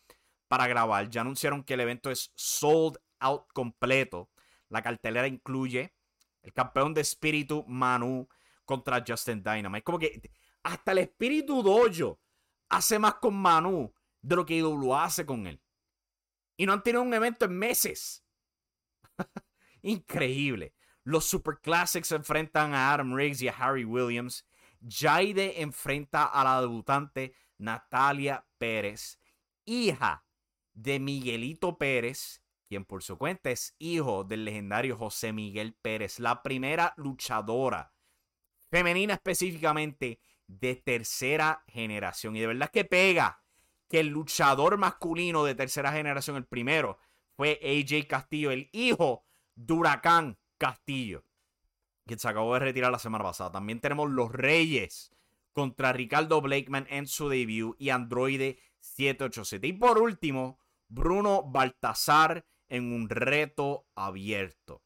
para grabar. Ya anunciaron que el evento es sold out completo. La cartelera incluye el campeón de Espíritu Manu contra Justin Dynamite. Como que hasta el Espíritu Dojo hace más con Manu de lo que IWA hace con él. Y no han tenido un evento en meses. Increíble. Los Super Classics enfrentan a Adam Riggs y a Harry Williams. Jaide enfrenta a la debutante Natalia Pérez, hija de Miguelito Pérez, quien por su cuenta es hijo del legendario José Miguel Pérez, la primera luchadora femenina específicamente de tercera generación. Y de verdad que pega que el luchador masculino de tercera generación, el primero, fue AJ Castillo, el hijo de Huracán Castillo, que se acabó de retirar la semana pasada. También tenemos los Reyes contra Ricardo Blakeman en su debut y Androide 787. Y por último, Bruno Baltazar en un reto abierto.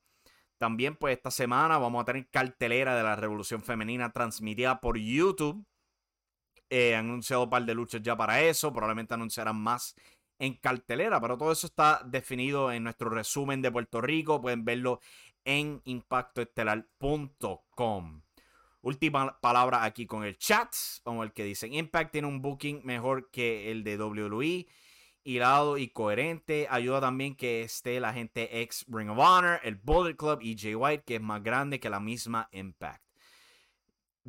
También, pues esta semana vamos a tener cartelera de la Revolución Femenina transmitida por YouTube. He anunciado un par de luchas ya para eso. Probablemente anunciarán más en cartelera, pero todo eso está definido en nuestro resumen de Puerto Rico. Pueden verlo en impactoestelar.com. Última palabra aquí con el chat. A ver qué dicen. Impact tiene un booking mejor que el de WWE hilado y coherente. Ayuda también que esté la gente ex Ring of Honor, el Bullet Club y Jay White, que es más grande que la misma Impact.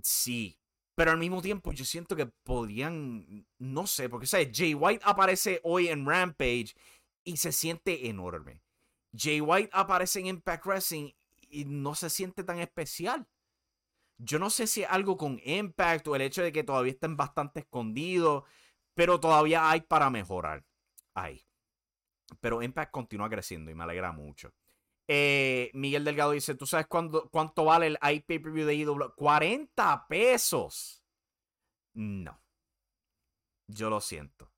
Sí, pero al mismo tiempo yo siento que podrían, no sé, porque ¿sabes? Jay White aparece hoy en Rampage y se siente enorme. Jay White aparece en Impact Wrestling y no se siente tan especial. Yo no sé si es algo con Impact o el hecho de que todavía estén bastante escondidos, pero todavía hay para mejorar ahí. Pero Impact continúa creciendo y me alegra mucho. Eh, Miguel Delgado dice: ¿Tú sabes cuánto vale el iPay-Per-View de IW? 40 pesos. No. Yo lo siento.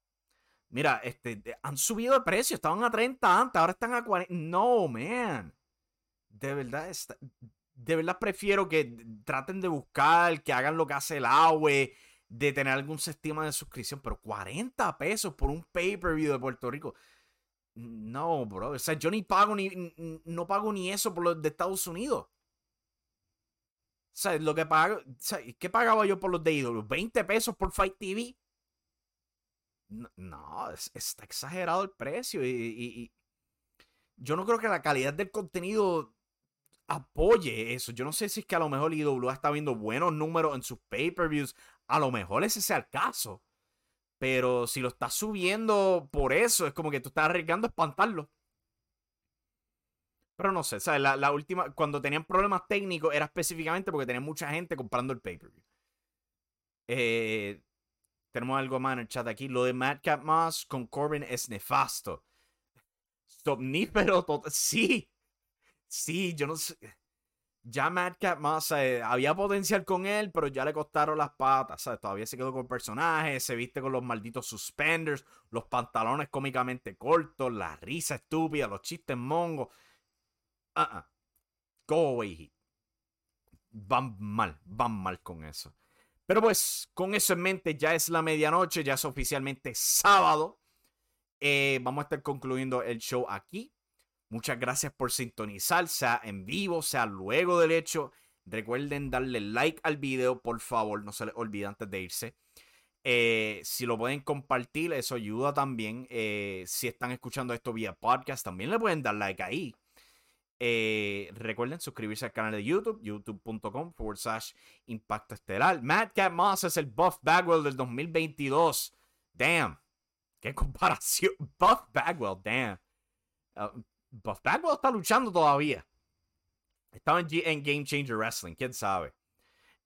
Mira, este, han subido de precio. Estaban a 30 antes, ahora están a 40. No, man. De verdad, de verdad prefiero que traten de buscar, que hagan lo que hace el AWE de tener algún sistema de suscripción, pero 40 pesos por un pay-per-view de Puerto Rico. No, bro. O sea, yo ni pago ni, no pago ni eso por los de Estados Unidos. O sea, lo que pago, ¿qué pagaba yo por los de ídolos? ¿20 pesos por Fight TV? No, está exagerado el precio y, yo no creo que la calidad del contenido apoye eso. Yo no sé si es que a lo mejor IWA está viendo buenos números en sus pay-per-views a lo mejor ese sea el caso. Pero si lo estás subiendo por eso, es como que tú estás arriesgando a espantarlo. Pero no sé, ¿sabes? La, última, cuando tenían problemas técnicos era específicamente porque tenían mucha gente comprando el pay-per-view. Eh, tenemos algo más en el chat aquí. Lo de Madcap Moss con Corbin es nefasto. Somnífero total. Sí. Sí, yo no sé ya Madcap más eh, había potencial con él, pero ya le costaron las patas. Todavía se quedó con personajes, se viste con los malditos suspenders, los pantalones cómicamente cortos, la risa estúpida, los chistes mongos. Uh Go away, Van mal, van mal con eso. Pero pues, con eso en mente, ya es la medianoche, ya es oficialmente sábado. Eh, vamos a estar concluyendo el show aquí. Muchas gracias por sintonizar, sea en vivo, sea luego del hecho. Recuerden darle like al video, por favor, no se les olvide antes de irse. Eh, si lo pueden compartir, eso ayuda también. Eh, si están escuchando esto vía podcast, también le pueden dar like ahí. Eh, recuerden suscribirse al canal de YouTube, youtube.com forward slash impacto estelar. Cat Moss es el Buff Bagwell del 2022. Damn. Qué comparación. Buff Bagwell, damn. Uh, Buff Bagwell está luchando todavía. Estaba en, Game Changer Wrestling, quién sabe.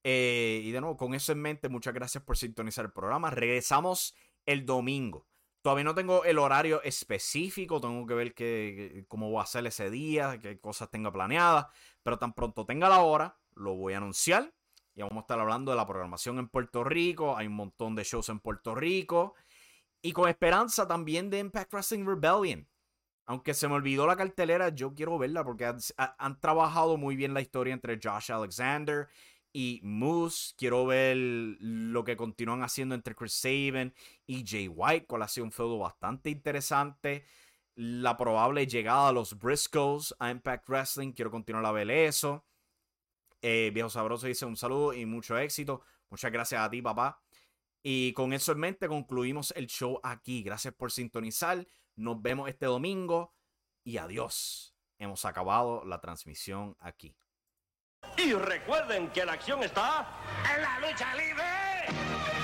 Eh, y de nuevo, con eso en mente, muchas gracias por sintonizar el programa. Regresamos el domingo. Todavía no tengo el horario específico, tengo que ver qué, cómo voy a hacer ese día, qué cosas tengo planeadas, pero tan pronto tenga la hora, lo voy a anunciar. Y vamos a estar hablando de la programación en Puerto Rico, hay un montón de shows en Puerto Rico. Y con esperanza también de Impact Wrestling Rebellion. Aunque se me olvidó la cartelera, yo quiero verla porque han, trabajado muy bien la historia entre Josh Alexander y Moose. Quiero ver lo que continúan haciendo entre Chris Sabin y Jay White, cual ha sido un feudo bastante interesante. La probable llegada a los Briscoes a Impact Wrestling. Quiero continuar a ver eso. Eh, Viejo Sabroso dice un saludo y mucho éxito. Muchas gracias a ti, papá. Y con eso en mente concluimos el show aquí. Gracias por sintonizar. Nos vemos este domingo y adiós. Hemos acabado la transmisión aquí. Y recuerden que la acción está en la lucha libre.